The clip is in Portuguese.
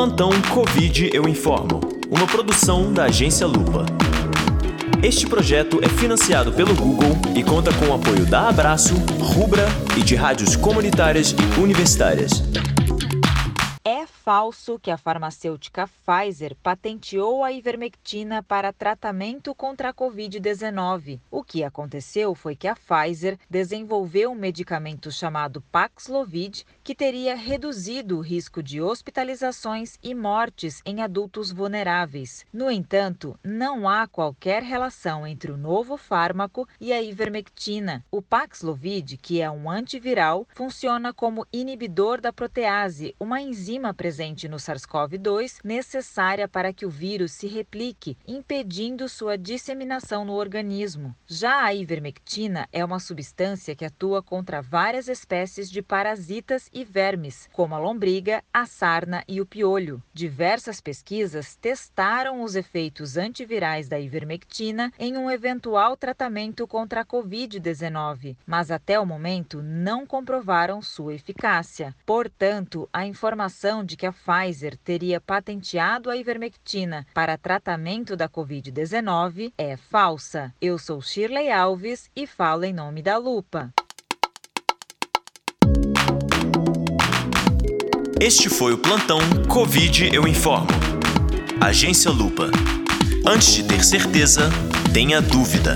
Plantão Covid Eu Informo, uma produção da agência Lupa. Este projeto é financiado pelo Google e conta com o apoio da Abraço, Rubra e de rádios comunitárias e universitárias. É falso que a farmacêutica Pfizer patenteou a ivermectina para tratamento contra a Covid-19. O que aconteceu foi que a Pfizer desenvolveu um medicamento chamado Paxlovid que teria reduzido o risco de hospitalizações e mortes em adultos vulneráveis. No entanto, não há qualquer relação entre o novo fármaco e a ivermectina. O Paxlovid, que é um antiviral, funciona como inibidor da protease, uma enzima presente no SARS-CoV-2 necessária para que o vírus se replique, impedindo sua disseminação no organismo. Já a ivermectina é uma substância que atua contra várias espécies de parasitas e vermes, como a lombriga, a sarna e o piolho. Diversas pesquisas testaram os efeitos antivirais da ivermectina em um eventual tratamento contra a Covid-19, mas até o momento não comprovaram sua eficácia. Portanto, a informação de que a Pfizer teria patenteado a ivermectina para tratamento da Covid-19 é falsa. Eu sou Shirley Alves e falo em nome da Lupa. Este foi o plantão Covid Eu Informo. Agência Lupa. Antes de ter certeza, tenha dúvida.